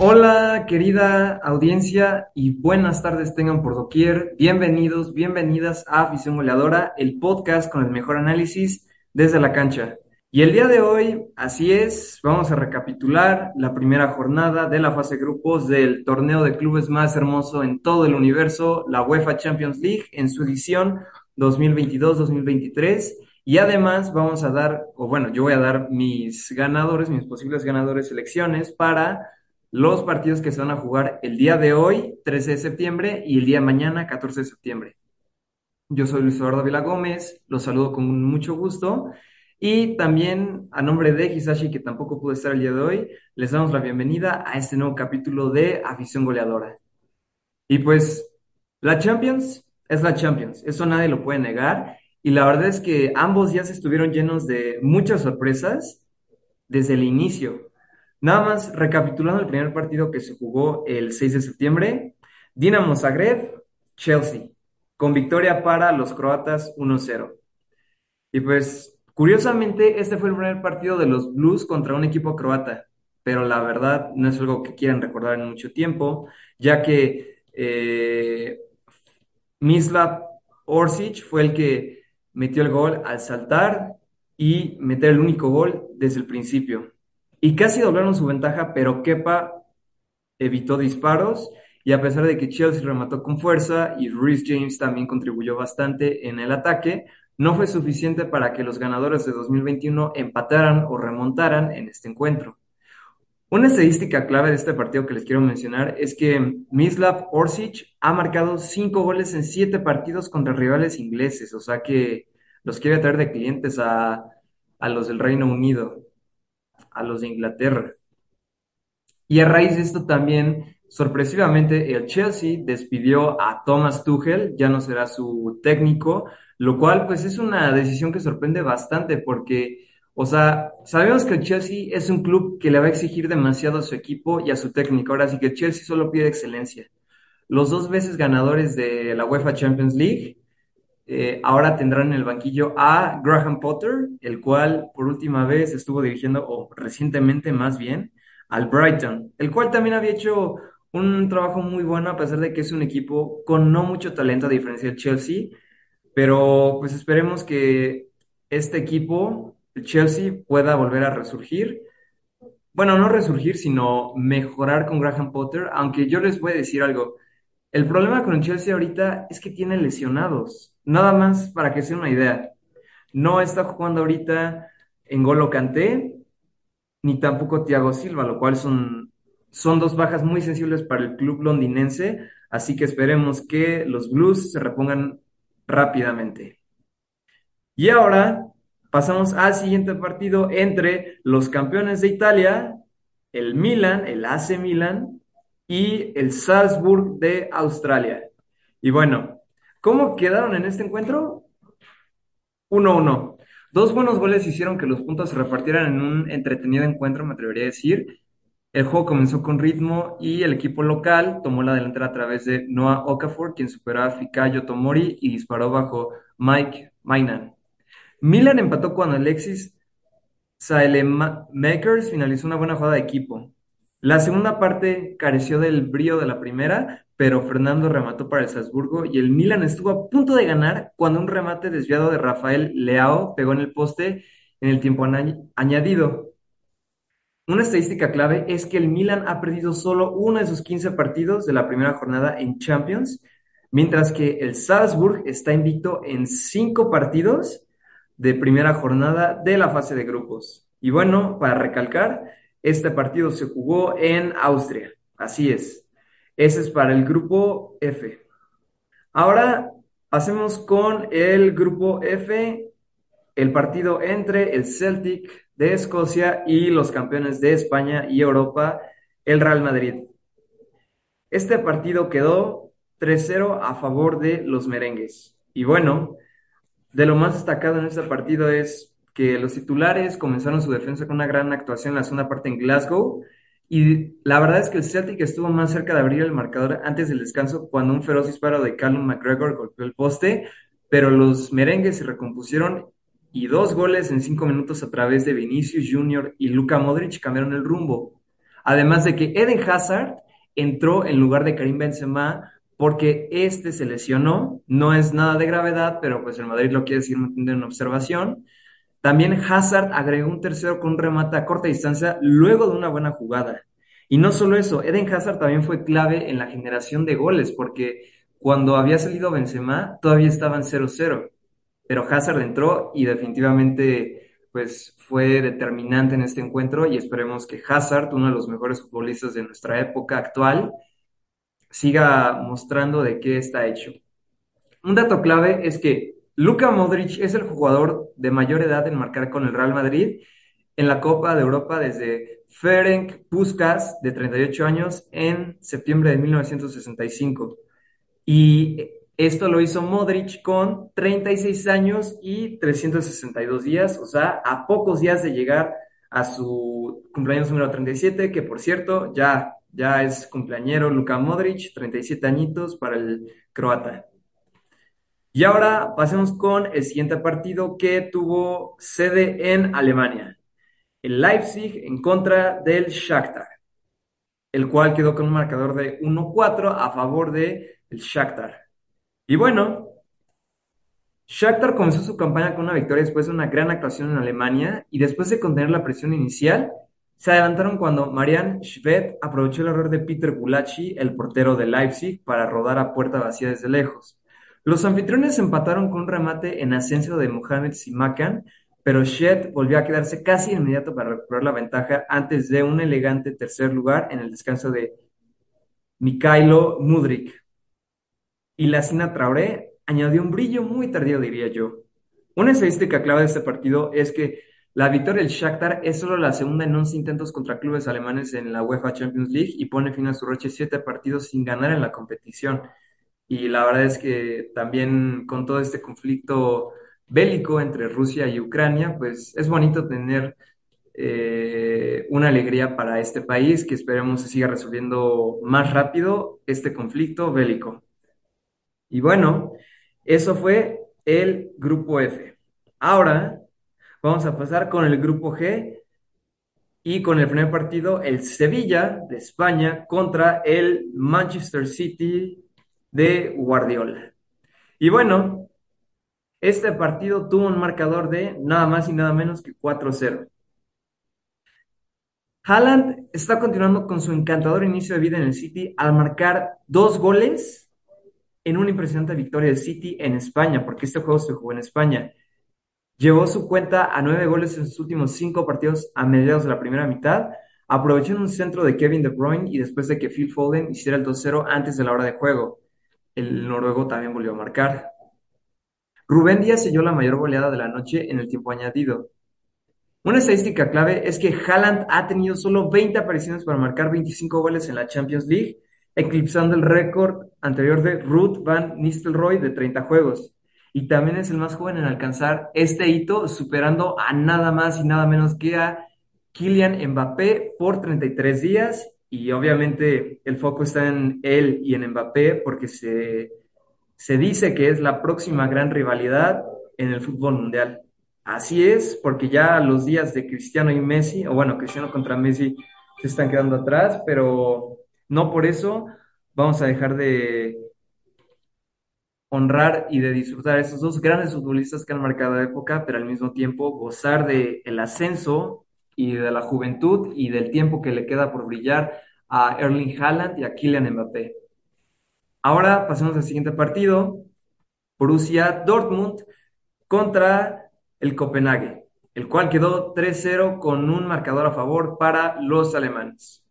Hola, querida audiencia, y buenas tardes tengan por doquier. Bienvenidos, bienvenidas a Afición Goleadora, el podcast con el mejor análisis desde la cancha. Y el día de hoy, así es, vamos a recapitular la primera jornada de la fase grupos del torneo de clubes más hermoso en todo el universo, la UEFA Champions League, en su edición 2022-2023. Y además vamos a dar, o bueno, yo voy a dar mis ganadores, mis posibles ganadores selecciones para los partidos que se van a jugar el día de hoy, 13 de septiembre, y el día de mañana, 14 de septiembre. Yo soy Luis Eduardo Vila Gómez, los saludo con mucho gusto. Y también a nombre de Hisashi, que tampoco pudo estar el día de hoy, les damos la bienvenida a este nuevo capítulo de Afición Goleadora. Y pues, la Champions es la Champions, eso nadie lo puede negar. Y la verdad es que ambos días estuvieron llenos de muchas sorpresas desde el inicio. Nada más recapitulando el primer partido que se jugó el 6 de septiembre, Dinamo Zagreb, Chelsea, con victoria para los croatas 1-0. Y pues, curiosamente, este fue el primer partido de los Blues contra un equipo croata, pero la verdad no es algo que quieran recordar en mucho tiempo, ya que eh, Mislav Orsic fue el que metió el gol al saltar y meter el único gol desde el principio y casi doblaron su ventaja, pero Kepa evitó disparos y a pesar de que Chelsea remató con fuerza y Rhys James también contribuyó bastante en el ataque, no fue suficiente para que los ganadores de 2021 empataran o remontaran en este encuentro. Una estadística clave de este partido que les quiero mencionar es que Mislav Orsic ha marcado cinco goles en siete partidos contra rivales ingleses, o sea que los quiere traer de clientes a, a los del Reino Unido a los de Inglaterra. Y a raíz de esto también, sorpresivamente, el Chelsea despidió a Thomas Tuchel, ya no será su técnico, lo cual pues es una decisión que sorprende bastante porque, o sea, sabemos que el Chelsea es un club que le va a exigir demasiado a su equipo y a su técnico, ahora sí que el Chelsea solo pide excelencia. Los dos veces ganadores de la UEFA Champions League eh, ahora tendrán en el banquillo a Graham Potter, el cual por última vez estuvo dirigiendo, o recientemente más bien, al Brighton, el cual también había hecho un trabajo muy bueno a pesar de que es un equipo con no mucho talento a diferencia del Chelsea, pero pues esperemos que este equipo, el Chelsea, pueda volver a resurgir. Bueno, no resurgir, sino mejorar con Graham Potter, aunque yo les voy a decir algo. El problema con el Chelsea ahorita es que tiene lesionados. Nada más para que sea una idea. No está jugando ahorita en Golo Kanté, ni tampoco Thiago Silva, lo cual son, son dos bajas muy sensibles para el club londinense. Así que esperemos que los Blues se repongan rápidamente. Y ahora pasamos al siguiente partido entre los campeones de Italia, el Milan, el AC Milan, y el Salzburg de Australia. Y bueno, ¿cómo quedaron en este encuentro? 1-1. Dos buenos goles hicieron que los puntos se repartieran en un entretenido encuentro, me atrevería a decir. El juego comenzó con ritmo y el equipo local tomó la delantera a través de Noah Okafor, quien superó a Fikayo Tomori y disparó bajo Mike Mainan. Milan empató cuando Alexis Saelemakers finalizó una buena jugada de equipo. La segunda parte careció del brío de la primera, pero Fernando remató para el Salzburgo y el Milan estuvo a punto de ganar cuando un remate desviado de Rafael Leao pegó en el poste en el tiempo añadido. Una estadística clave es que el Milan ha perdido solo uno de sus 15 partidos de la primera jornada en Champions, mientras que el Salzburg está invicto en cinco partidos de primera jornada de la fase de grupos. Y bueno, para recalcar, este partido se jugó en Austria, así es. Ese es para el grupo F. Ahora hacemos con el grupo F, el partido entre el Celtic de Escocia y los campeones de España y Europa, el Real Madrid. Este partido quedó 3-0 a favor de los merengues. Y bueno, de lo más destacado en este partido es que los titulares comenzaron su defensa con una gran actuación en la segunda parte en Glasgow. Y la verdad es que el Celtic estuvo más cerca de abrir el marcador antes del descanso cuando un feroz disparo de Callum McGregor golpeó el poste, pero los merengues se recompusieron y dos goles en cinco minutos a través de Vinicius Jr. y Luka Modric cambiaron el rumbo. Además de que Eden Hazard entró en lugar de Karim Benzema porque este se lesionó, no es nada de gravedad, pero pues el Madrid lo quiere decir en observación. También Hazard agregó un tercero con un remate a corta distancia luego de una buena jugada. Y no solo eso, Eden Hazard también fue clave en la generación de goles, porque cuando había salido Benzema todavía estaban 0-0, pero Hazard entró y definitivamente pues fue determinante en este encuentro y esperemos que Hazard, uno de los mejores futbolistas de nuestra época actual, siga mostrando de qué está hecho. Un dato clave es que Luka Modric es el jugador de mayor edad en marcar con el Real Madrid en la Copa de Europa desde Ferenc Puskas, de 38 años, en septiembre de 1965. Y esto lo hizo Modric con 36 años y 362 días, o sea, a pocos días de llegar a su cumpleaños número 37, que por cierto ya, ya es cumpleañero Luka Modric, 37 añitos para el croata. Y ahora pasemos con el siguiente partido que tuvo sede en Alemania. El Leipzig en contra del Shakhtar, el cual quedó con un marcador de 1-4 a favor del el Shakhtar. Y bueno, Shakhtar comenzó su campaña con una victoria después de una gran actuación en Alemania y después de contener la presión inicial, se adelantaron cuando Marian Schwedt aprovechó el error de Peter Gulacsi, el portero de Leipzig, para rodar a puerta vacía desde lejos. Los anfitriones empataron con un remate en ascenso de Mohamed Simakan, pero Shed volvió a quedarse casi inmediato para recuperar la ventaja antes de un elegante tercer lugar en el descanso de Mikhailo Mudrik. Y la Sina Traoré añadió un brillo muy tardío, diría yo. Una estadística clave de este partido es que la victoria del Shakhtar es solo la segunda en 11 intentos contra clubes alemanes en la UEFA Champions League y pone fin a su roche siete partidos sin ganar en la competición. Y la verdad es que también con todo este conflicto bélico entre Rusia y Ucrania, pues es bonito tener eh, una alegría para este país que esperemos se siga resolviendo más rápido este conflicto bélico. Y bueno, eso fue el grupo F. Ahora vamos a pasar con el grupo G y con el primer partido, el Sevilla de España contra el Manchester City de Guardiola. Y bueno, este partido tuvo un marcador de nada más y nada menos que 4-0. Haaland está continuando con su encantador inicio de vida en el City al marcar dos goles en una impresionante victoria del City en España, porque este juego se jugó en España. Llevó su cuenta a nueve goles en sus últimos cinco partidos a mediados de la primera mitad, aprovechó un centro de Kevin De Bruyne y después de que Phil Foden hiciera el 2-0 antes de la hora de juego el noruego también volvió a marcar. Rubén Díaz selló la mayor goleada de la noche en el tiempo añadido. Una estadística clave es que Haaland ha tenido solo 20 apariciones para marcar 25 goles en la Champions League, eclipsando el récord anterior de Ruth Van Nistelrooy de 30 juegos. Y también es el más joven en alcanzar este hito, superando a nada más y nada menos que a Kylian Mbappé por 33 días y obviamente el foco está en él y en Mbappé porque se, se dice que es la próxima gran rivalidad en el fútbol mundial. Así es, porque ya los días de Cristiano y Messi, o bueno, Cristiano contra Messi se están quedando atrás, pero no por eso vamos a dejar de honrar y de disfrutar a esos dos grandes futbolistas que han marcado la época, pero al mismo tiempo gozar de el ascenso y de la juventud y del tiempo que le queda por brillar a Erling Haaland y a Kylian Mbappé. Ahora pasemos al siguiente partido, Borussia Dortmund contra el Copenhague, el cual quedó 3-0 con un marcador a favor para los alemanes.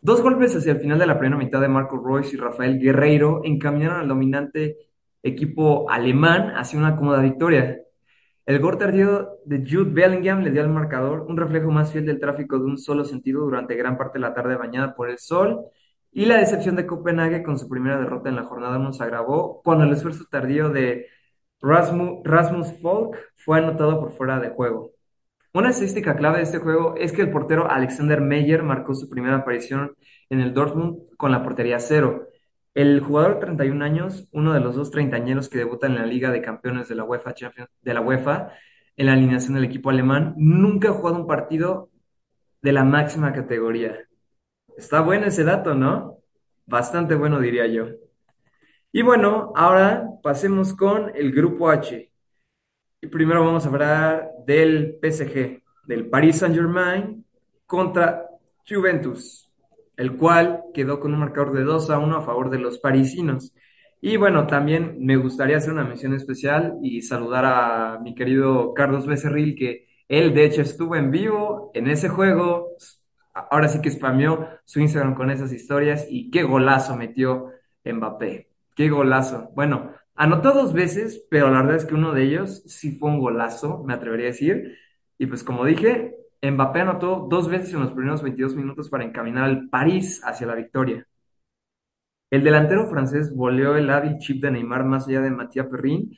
Dos golpes hacia el final de la primera mitad de Marco Royce y Rafael Guerreiro encaminaron al dominante equipo alemán hacia una cómoda victoria. El gol tardío de Jude Bellingham le dio al marcador un reflejo más fiel del tráfico de un solo sentido durante gran parte de la tarde bañada por el sol, y la decepción de Copenhague con su primera derrota en la jornada nos agravó cuando el esfuerzo tardío de Rasmus, Rasmus Folk fue anotado por fuera de juego. Una estadística clave de este juego es que el portero Alexander Meyer marcó su primera aparición en el Dortmund con la portería cero, el jugador de 31 años, uno de los dos treintañeros que debutan en la Liga de Campeones de la UEFA de la UEFA, en la alineación del equipo alemán, nunca ha jugado un partido de la máxima categoría. Está bueno ese dato, ¿no? Bastante bueno, diría yo. Y bueno, ahora pasemos con el grupo H. Y primero vamos a hablar del PSG, del Paris Saint-Germain contra Juventus, el cual quedó con un marcador de 2 a 1 a favor de los parisinos. Y bueno, también me gustaría hacer una mención especial y saludar a mi querido Carlos Becerril, que él de hecho estuvo en vivo en ese juego. Ahora sí que spameó su Instagram con esas historias y qué golazo metió Mbappé. Qué golazo. Bueno, anotó dos veces, pero la verdad es que uno de ellos sí fue un golazo, me atrevería a decir. Y pues como dije, Mbappé anotó dos veces en los primeros 22 minutos para encaminar al París hacia la victoria. El delantero francés voleó el hábil chip de Neymar más allá de Matías Perrin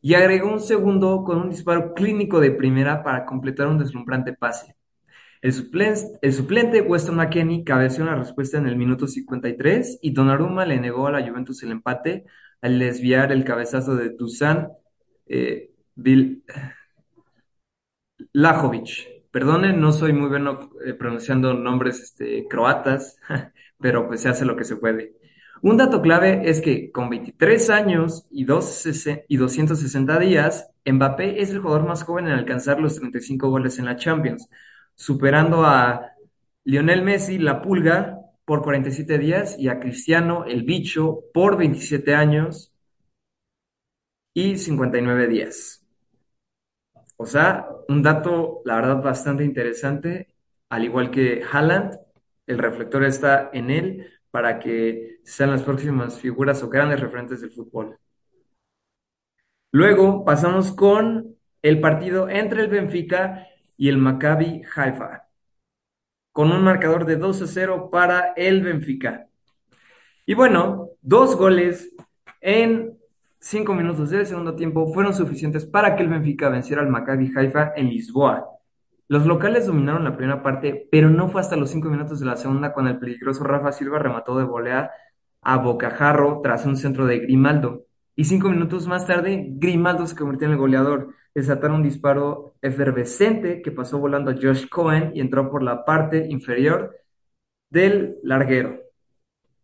y agregó un segundo con un disparo clínico de primera para completar un deslumbrante pase. El suplente, Weston McKennie cabeció una respuesta en el minuto 53 y Donnarumma le negó a la Juventus el empate al desviar el cabezazo de Dusan eh. Perdone, no soy muy bueno eh, pronunciando nombres este, croatas, pero pues se hace lo que se puede. Un dato clave es que con 23 años y, 260 días, Mbappé es el jugador más joven en alcanzar los 35 goles en la Champions, superando a Lionel Messi, la pulga, por 47 días y a Cristiano, el bicho, por 27 años y 59 días. O sea, un dato, la verdad, bastante interesante, al igual que Haaland, el reflector está en él para que sean las próximas figuras o grandes referentes del fútbol. Luego pasamos con el partido entre el Benfica y el Maccabi Haifa, con un marcador de 2 a 0 para el Benfica. Y bueno, dos goles en cinco minutos del segundo tiempo fueron suficientes para que el Benfica venciera al Maccabi Haifa en Lisboa. Los locales dominaron la primera parte, pero no fue hasta los cinco minutos de la segunda cuando el peligroso Rafa Silva remató de volea a bocajarro tras un centro de Grimaldo. Y cinco minutos más tarde, Grimaldo se convirtió en el goleador. Desataron un disparo efervescente que pasó volando a Josh Cohen y entró por la parte inferior del larguero.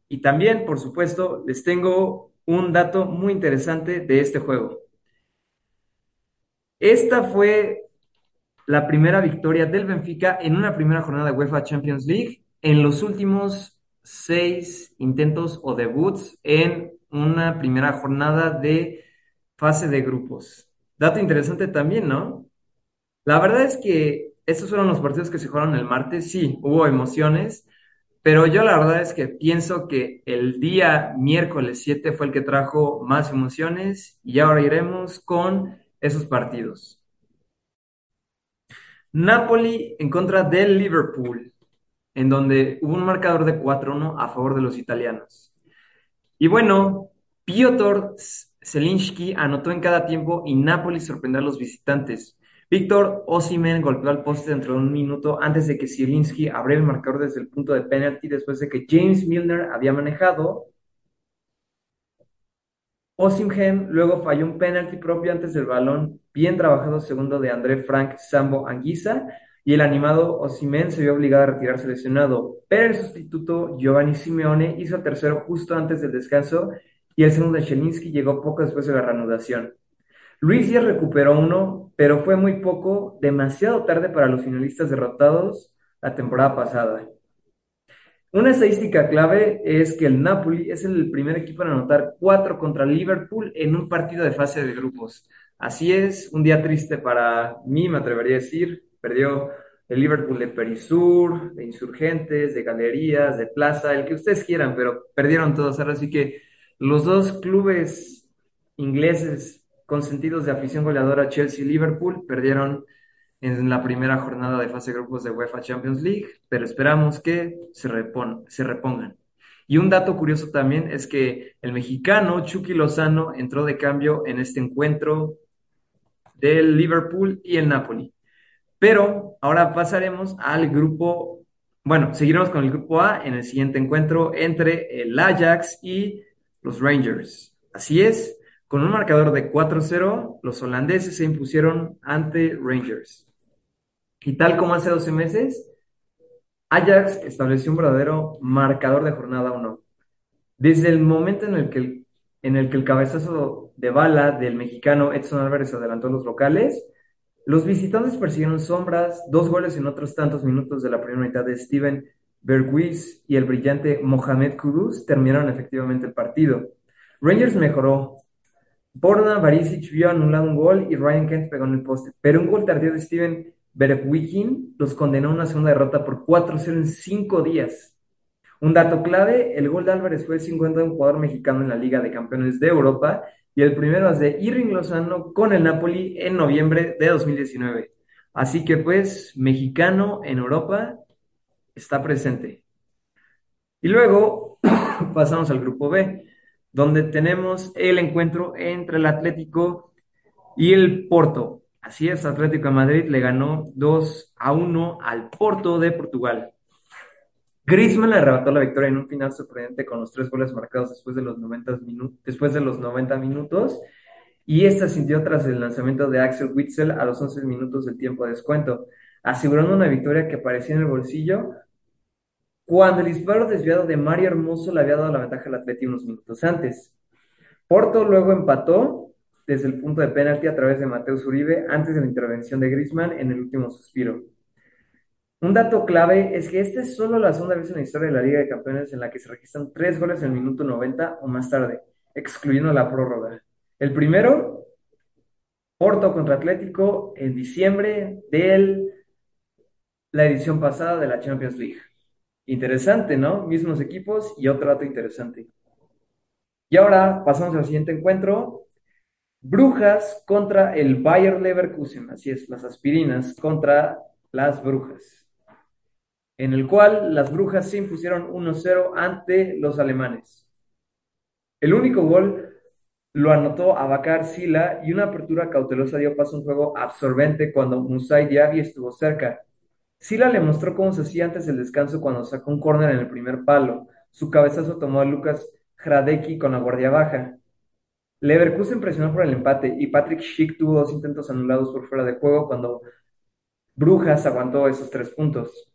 Y también, por supuesto, les tengo un dato muy interesante de este juego. Esta fue la primera victoria del Benfica en una primera jornada de UEFA Champions League en los últimos seis intentos o debuts en una primera jornada de fase de grupos. Dato interesante también, ¿no? La verdad es que estos fueron los partidos que se jugaron el martes. Sí, hubo emociones, pero yo la verdad es que pienso que el día miércoles 7 fue el que trajo más emociones y ahora iremos con esos partidos. Napoli en contra del Liverpool, en donde hubo un marcador de 4-1 a favor de los italianos. Y bueno, Piotr Zelinski anotó en cada tiempo y Napoli sorprendió a los visitantes. Víctor Osimen golpeó al poste dentro de un minuto antes de que Zielinski abriera el marcador desde el punto de penalti después de que James Milner había manejado. Osimhen luego falló un penalti propio antes del balón, bien trabajado segundo de André Frank Sambo Anguisa, y el animado Osimen se vio obligado a retirarse lesionado, pero el sustituto Giovanni Simeone hizo el tercero justo antes del descanso y el segundo de Zielinski llegó poco después de la reanudación. Luis Díaz recuperó uno, pero fue muy poco, demasiado tarde para los finalistas derrotados la temporada pasada. Una estadística clave es que el Napoli es el primer equipo en anotar cuatro contra Liverpool en un partido de fase de grupos. Así es, un día triste para mí, me atrevería a decir. Perdió el Liverpool de Perisur, de Insurgentes, de Galerías, de Plaza, el que ustedes quieran, pero perdieron todos. Ahora sí que los dos clubes ingleses consentidos de afición goleadora, Chelsea y Liverpool, perdieron en la primera jornada de fase de grupos de UEFA Champions League, pero esperamos que se, se repongan. Y un dato curioso también es que el mexicano Chucky Lozano entró de cambio en este encuentro del Liverpool y el Napoli. Pero ahora pasaremos al grupo, bueno, seguiremos con el grupo A en el siguiente encuentro entre el Ajax y los Rangers. Así es, con un marcador de 4-0, los holandeses se impusieron ante Rangers. Y tal como hace 12 meses, Ajax estableció un verdadero marcador de jornada 1. Desde el momento en el que el, cabezazo de bala del mexicano Edson Álvarez adelantó a los locales, los visitantes persiguieron sombras, dos goles en otros tantos minutos de la primera mitad de Steven Berghuis y el brillante Mohamed Kudus terminaron efectivamente el partido. Rangers mejoró. Borna Barisic vio anulado un gol y Ryan Kent pegó en el poste, pero un gol tardío de Steven Berghuikin los condenó a una segunda derrota por 4-0 en cinco días. Un dato clave, el gol de Álvarez fue el 50 de un jugador mexicano en la Liga de Campeones de Europa y el primero es de Irving Lozano con el Napoli en noviembre de 2019. Así que pues, mexicano en Europa está presente. Y luego pasamos al grupo B, donde tenemos el encuentro entre el Atlético y el Porto. Así es, Atlético de Madrid le ganó 2 a 1 al Porto de Portugal. Griezmann le arrebató la victoria en un final sorprendente con los tres goles marcados después de los 90, minutos, después de los 90 minutos. Y esta sintió tras el lanzamiento de Axel Witzel a los 11 minutos del tiempo de descuento, asegurando una victoria que parecía en el bolsillo cuando el disparo desviado de Mario Hermoso le había dado la ventaja al Atleti unos minutos antes. Porto luego empató desde el punto de penalti a través de Mateus Uribe antes de la intervención de Griezmann en el último suspiro. Un dato clave es que esta es solo la segunda vez en la historia de la Liga de Campeones en la que se registran tres goles en el minuto 90 o más tarde, excluyendo la prórroga. El primero, Porto contra Atlético en diciembre de la edición pasada de la Champions League. Interesante, ¿no? Mismos equipos y otro dato interesante. Y ahora pasamos al siguiente encuentro. Brujas contra el Bayer Leverkusen, así es, las aspirinas contra las brujas en el cual las brujas se impusieron 1-0 ante los alemanes. El único gol lo anotó Abakar Sila y una apertura cautelosa dio paso a un juego absorbente cuando Musai Diaby estuvo cerca. Sila le mostró cómo se hacía antes del descanso cuando sacó un córner en el primer palo. Su cabezazo tomó a Lucas Hradecki con la guardia baja. Leverkusen presionó por el empate y Patrick Schick tuvo dos intentos anulados por fuera de juego cuando Brujas aguantó esos tres puntos.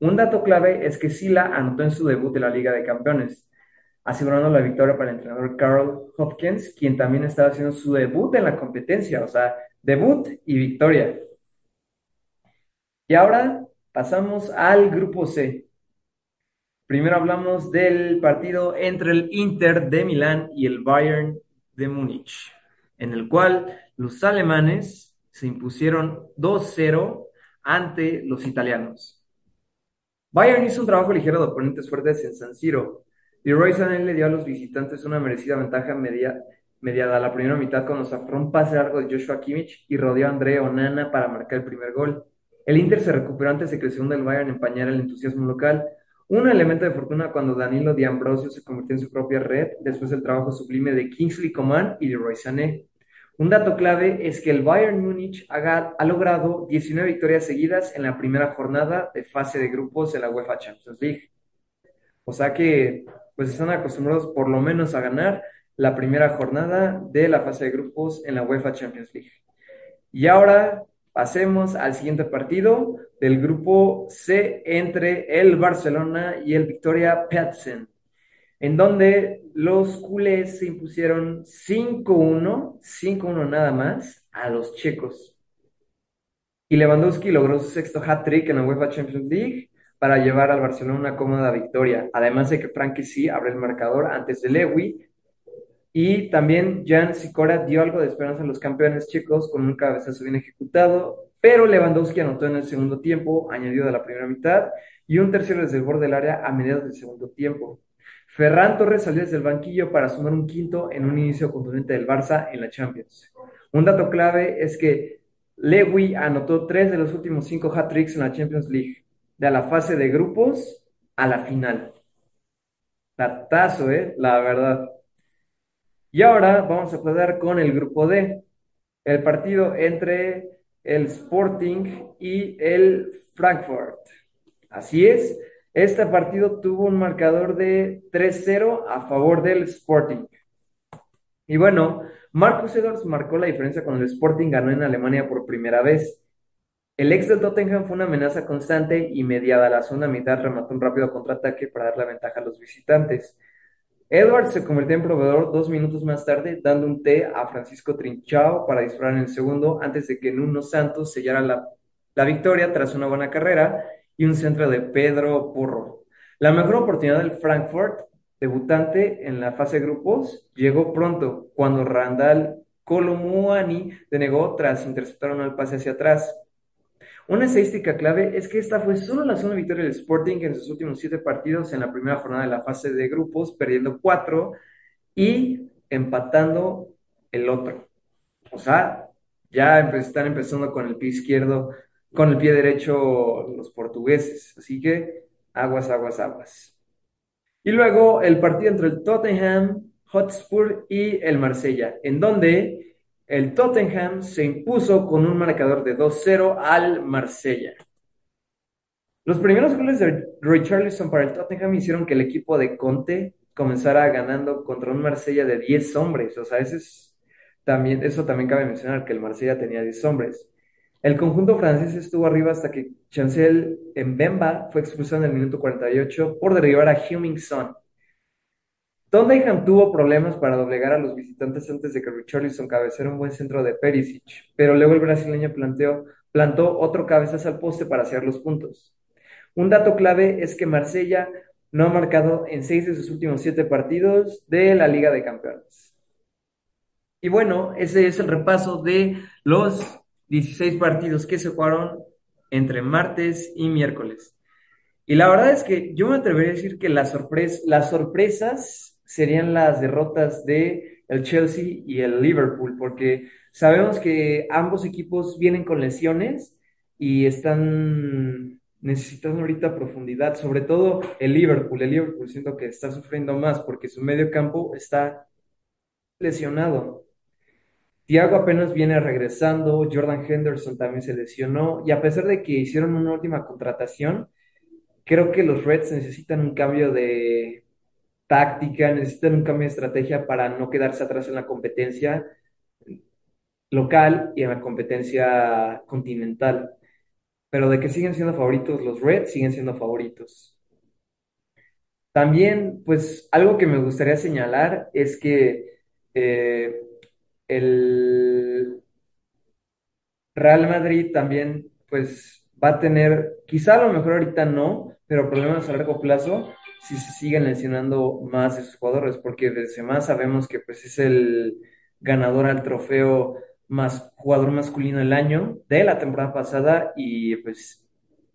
Un dato clave es que Sila anotó en su debut de la Liga de Campeones, asegurando la victoria para el entrenador Carl Hopkins, quien también estaba haciendo su debut en la competencia, o sea, debut y victoria. Y ahora pasamos al grupo C. Primero hablamos del partido entre el Inter de Milán y el Bayern de Múnich, en el cual los alemanes se impusieron 2-0 ante los italianos. Bayern hizo un trabajo ligero de oponentes fuertes en San Siro. Leroy Sané le dio a los visitantes una merecida ventaja media, mediada a la primera mitad cuando sacó un pase largo de Joshua Kimmich y rodeó a Andrea Onana para marcar el primer gol. El Inter se recuperó antes el segundo del Bayern empañara el entusiasmo local. Un elemento de fortuna cuando Danilo Di Ambrosio se convirtió en su propia red después del trabajo sublime de Kingsley Coman y Leroy Sané. Un dato clave es que el Bayern Múnich ha, logrado 19 victorias seguidas en la primera jornada de fase de grupos de la UEFA Champions League. O sea que pues están acostumbrados por lo menos a ganar la primera jornada de la fase de grupos en la UEFA Champions League. Y ahora pasemos al siguiente partido del grupo C entre el Barcelona y el Victoria Pilsen en donde los culés se impusieron 5-1, 5-1 nada más, a los checos. Y Lewandowski logró su sexto hat-trick en la UEFA Champions League para llevar al Barcelona una cómoda victoria. Además de que Frankie sí abre el marcador antes de Lewy. Y también Jan Sikora dio algo de esperanza a los campeones chicos con un cabezazo bien ejecutado. Pero Lewandowski anotó en el segundo tiempo, añadido de la primera mitad, y un tercero desde el borde del área a mediados del segundo tiempo. Ferran Torres salió desde el banquillo para sumar un quinto en un inicio contundente del Barça en la Champions. Un dato clave es que Lewy anotó tres de los últimos cinco hat-tricks en la Champions League, de la fase de grupos a la final. Tatazo, ¿eh? La verdad. Y ahora vamos a pasar con el grupo D, el partido entre el Sporting y el Frankfurt. Así es, este partido tuvo un marcador de 3-0 a favor del Sporting. Y bueno, Marcus Edwards marcó la diferencia cuando el Sporting ganó en Alemania por primera vez. El ex del Tottenham fue una amenaza constante y mediada la segunda mitad remató un rápido contraataque para dar la ventaja a los visitantes. Edwards se convirtió en proveedor dos minutos más tarde, dando un té a Francisco Trinchao para disparar en el segundo antes de que Nuno Santos sellara la, la victoria tras una buena carrera y un centro de Pedro Porro. La mejor oportunidad del Frankfurt, debutante en la fase de grupos, llegó pronto cuando Randall Colomuani denegó tras interceptar un pase hacia atrás. Una estadística clave es que esta fue solo la segunda victoria del Sporting en sus últimos siete partidos en la primera jornada de la fase de grupos, perdiendo cuatro y empatando el otro. O sea, ya están empezando con el pie izquierdo, con el pie derecho los portugueses. Así que aguas, aguas, aguas. Y luego el partido entre el Tottenham Hotspur y el Marsella, en donde el Tottenham se impuso con un marcador de 2-0 al Marsella. Los primeros goles de Richarlison para el Tottenham hicieron que el equipo de Conte comenzara ganando contra un Marsella de 10 hombres. O sea, eso, también, eso también cabe mencionar, que el Marsella tenía 10 hombres. El conjunto francés estuvo arriba hasta que Chancel Mbemba fue expulsado en el minuto 48 por derribar a Heung-Min Son. Tottenham tuvo problemas para doblegar a los visitantes antes de que Richarlison cabeceara un buen centro de Perisic, pero luego el brasileño planteó, plantó otro cabezazo al poste para hacer los puntos. Un dato clave es que Marsella no ha marcado en seis de sus últimos siete partidos de la Liga de Campeones. Y bueno, ese es el repaso de los 16 partidos que se jugaron entre martes y miércoles. Y la verdad es que yo me atrevería a decir que las, las sorpresas serían las derrotas de el Chelsea y el Liverpool, porque sabemos que ambos equipos vienen con lesiones y están necesitando ahorita profundidad, sobre todo el Liverpool. El Liverpool siento que está sufriendo más porque su medio campo está lesionado. Thiago apenas viene regresando, Jordan Henderson también se lesionó y a pesar de que hicieron una última contratación, creo que los Reds necesitan un cambio de, táctica, necesitan un cambio de estrategia para no quedarse atrás en la competencia local y en la competencia continental. Pero de que siguen siendo favoritos los Reds, siguen siendo favoritos. También, pues, algo que me gustaría señalar es que eh, el Real Madrid también, pues, va a tener, quizá a lo mejor ahorita no, pero problemas a largo plazo si se siguen lesionando más esos jugadores, porque desde más sabemos que pues es el ganador al trofeo más jugador masculino del año de la temporada pasada y pues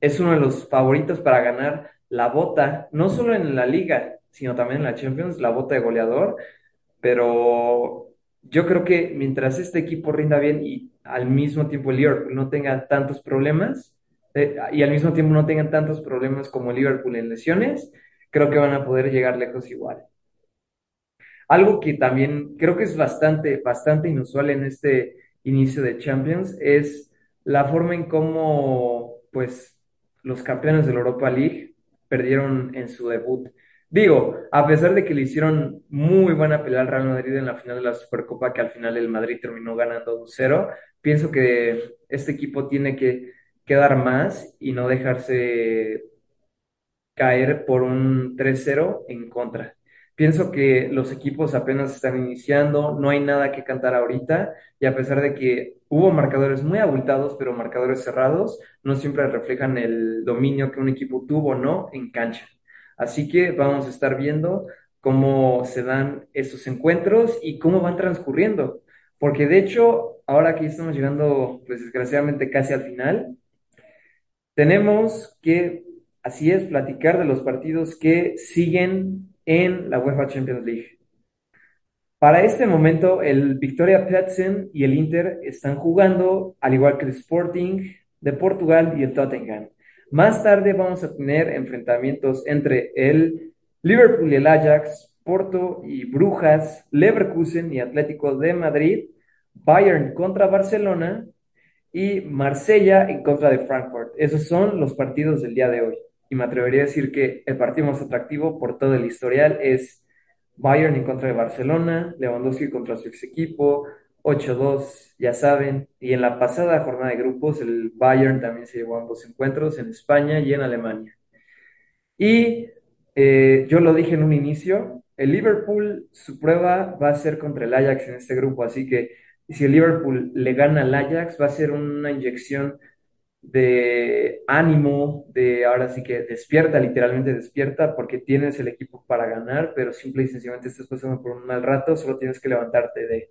es uno de los favoritos para ganar la bota, no solo en la liga, sino también en la Champions, la bota de goleador, pero yo creo que mientras este equipo rinda bien y al mismo tiempo el no tenga tantos problemas, eh, y al mismo tiempo no tengan tantos problemas como Liverpool en lesiones, creo que van a poder llegar lejos igual. Algo que también creo que es bastante, bastante inusual en este inicio de Champions es la forma en cómo, pues, los campeones de la Europa League perdieron en su debut. Digo, a pesar de que le hicieron muy buena pelea al Real Madrid en la final de la Supercopa, que al final el Madrid terminó ganando 2-0, pienso que este equipo tiene que, que dar más y no dejarse caer por un 3-0 en contra. Pienso que los equipos apenas están iniciando, no hay nada que cantar ahorita y a pesar de que hubo marcadores muy abultados, pero marcadores cerrados, no siempre reflejan el dominio que un equipo tuvo no en cancha. Así que vamos a estar viendo cómo se dan esos encuentros y cómo van transcurriendo. Porque de hecho, ahora que estamos llegando, pues desgraciadamente casi al final, tenemos que Así es, platicar de los partidos que siguen en la UEFA Champions League. Para este momento, el Victoria Pilsen y el Inter están jugando, al igual que el Sporting de Portugal y el Tottenham. Más tarde vamos a tener enfrentamientos entre el Liverpool y el Ajax, Porto y Brujas, Leverkusen y Atlético de Madrid, Bayern contra Barcelona y Marsella en contra de Frankfurt. Esos son los partidos del día de hoy y me atrevería a decir que el partido más atractivo por todo el historial es Bayern en contra de Barcelona, Lewandowski contra su ex equipo, 8-2, ya saben. Y en la pasada jornada de grupos, el Bayern también se llevó ambos encuentros en España y en Alemania. Y eh, yo lo dije en un inicio, el Liverpool, su prueba va a ser contra el Ajax en este grupo, así que si el Liverpool le gana al Ajax, va a ser una inyección de ánimo, de ahora sí que despierta, literalmente despierta, porque tienes el equipo para ganar, pero simple y sencillamente estás pasando por un mal rato, solo tienes que levantarte de.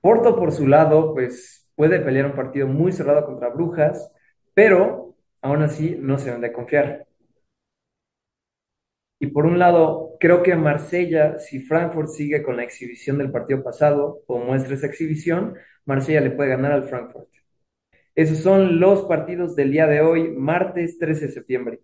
Porto, por su lado, pues puede pelear un partido muy cerrado contra Brujas, pero aún así no se deben de confiar. Y por un lado, creo que Marsella, si Frankfurt sigue con la exhibición del partido pasado o muestra esa exhibición, Marsella le puede ganar al Frankfurt. Esos son los partidos del día de hoy, martes 13 de septiembre.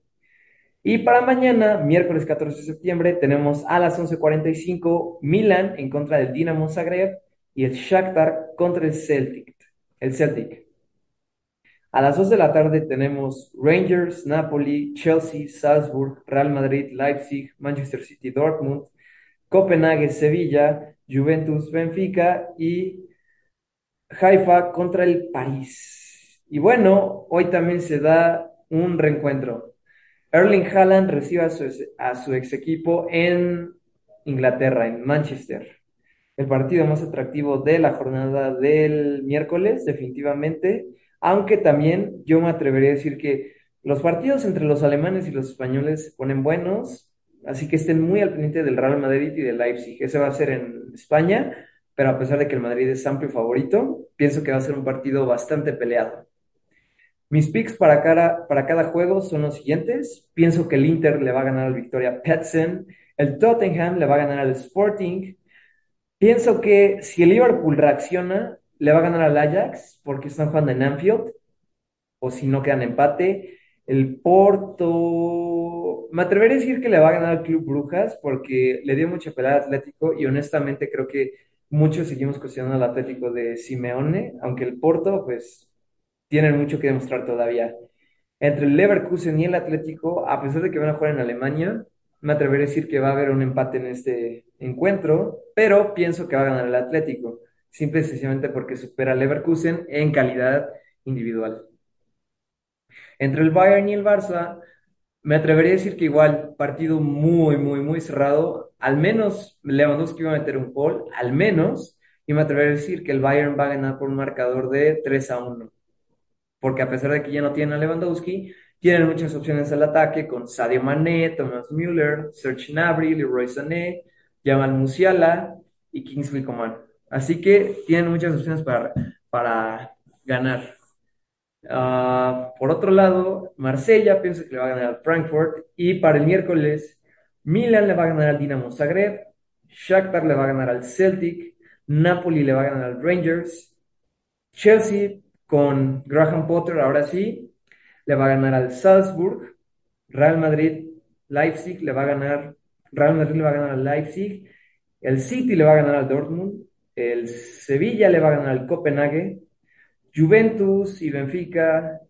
Y para mañana, miércoles 14 de septiembre, tenemos a las 11:45 Milan en contra del Dinamo Zagreb y el Shakhtar contra el Celtic. El Celtic. A las 2 de la tarde tenemos Rangers, Napoli, Chelsea, Salzburg, Real Madrid, Leipzig, Manchester City, Dortmund, Copenhague, Sevilla, Juventus, Benfica y Haifa contra el París. Y bueno, hoy también se da un reencuentro. Erling Haaland recibe a su, a su ex equipo en Inglaterra, en Manchester. El partido más atractivo de la jornada del miércoles, definitivamente aunque también yo me atrevería a decir que los partidos entre los alemanes y los españoles se ponen buenos, así que estén muy al pendiente del Real Madrid y del Leipzig. Ese va a ser en España, pero a pesar de que el Madrid es amplio favorito, pienso que va a ser un partido bastante peleado. Mis picks para cada, para cada juego son los siguientes. Pienso que el Inter le va a ganar al Victoria Petsen, el Tottenham le va a ganar al Sporting. Pienso que si el Liverpool reacciona, le va a ganar al Ajax porque están jugando en Anfield, o si no quedan empate. El Porto, me atrevería a decir que le va a ganar al Club Brujas porque le dio mucha pelea al Atlético y honestamente creo que muchos seguimos cuestionando al Atlético de Simeone, aunque el Porto, pues, tienen mucho que demostrar todavía. Entre el Leverkusen y el Atlético, a pesar de que van a jugar en Alemania, me atrevería a decir que va a haber un empate en este encuentro, pero pienso que va a ganar el Atlético simple y sencillamente porque supera al Leverkusen en calidad individual. Entre el Bayern y el Barça, me atrevería a decir que igual, partido muy, muy, muy cerrado, al menos Lewandowski va a meter un gol, al menos, y me atrevería a decir que el Bayern va a ganar por un marcador de 3 a 1. Porque a pesar de que ya no tienen a Lewandowski, tienen muchas opciones al ataque con Sadio Mané, Thomas Müller, Serge Gnabry, Leroy Sané, Jamal Musiala y Kingsley Coman. Así que tienen muchas opciones para, para ganar. Ah, por otro lado, Marsella pienso que le va a ganar al Frankfurt. Y para el miércoles, Milan le va a ganar al Dinamo Zagreb. Shakhtar le va a ganar al Celtic. Napoli le va a ganar al Rangers. Chelsea con Graham Potter, ahora sí, le va a ganar al Salzburg. Real Madrid, Leipzig le va a ganar. Real Madrid le va a ganar al Leipzig. El City le va a ganar al Dortmund el Sevilla le va a ganar al Copenhague, Juventus y Benfica,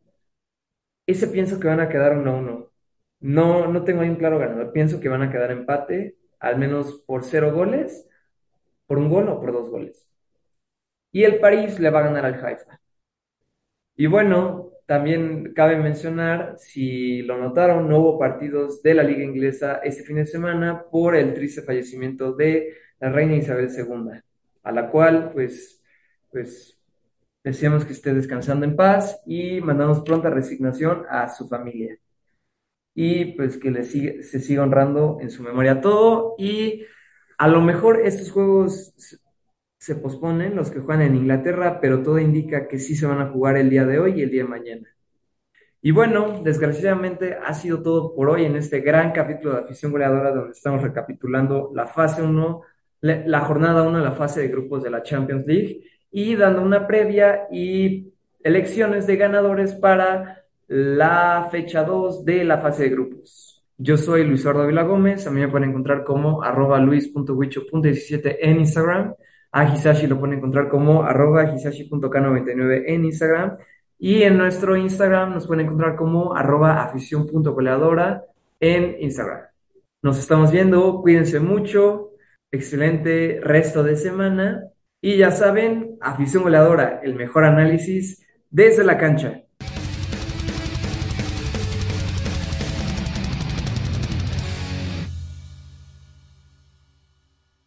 ese pienso que van a quedar 1 a 1. No, no tengo ahí un claro ganador, pienso que van a quedar empate, al menos por cero goles, por un gol o por dos goles. Y el París le va a ganar al Haifa. Y bueno, también cabe mencionar, si lo notaron, no hubo partidos de la Liga Inglesa este fin de semana por el triste fallecimiento de la reina Isabel II a la cual pues, pues deseamos que esté descansando en paz y mandamos pronta resignación a su familia. Y pues que le sigue, se siga honrando en su memoria todo y a lo mejor estos juegos se posponen, los que juegan en Inglaterra, pero todo indica que sí se van a jugar el día de hoy y el día de mañana. Y bueno, desgraciadamente ha sido todo por hoy en este gran capítulo de Afición Goleadora donde estamos recapitulando la fase 1 la jornada 1 de la fase de grupos de la Champions League y dando una previa y elecciones de ganadores para la fecha 2 de la fase de grupos. Yo soy Luis Ordo Vila Gómez, a mí me pueden encontrar como arroba luis.huicho.17 en Instagram, a Hisashi lo pueden encontrar como arroba hisashi.k99 en Instagram y en nuestro Instagram nos pueden encontrar como arroba afición.goleadora en Instagram. Nos estamos viendo, cuídense mucho, excelente resto de semana Y ya saben, afición goleadora, el mejor análisis desde la cancha.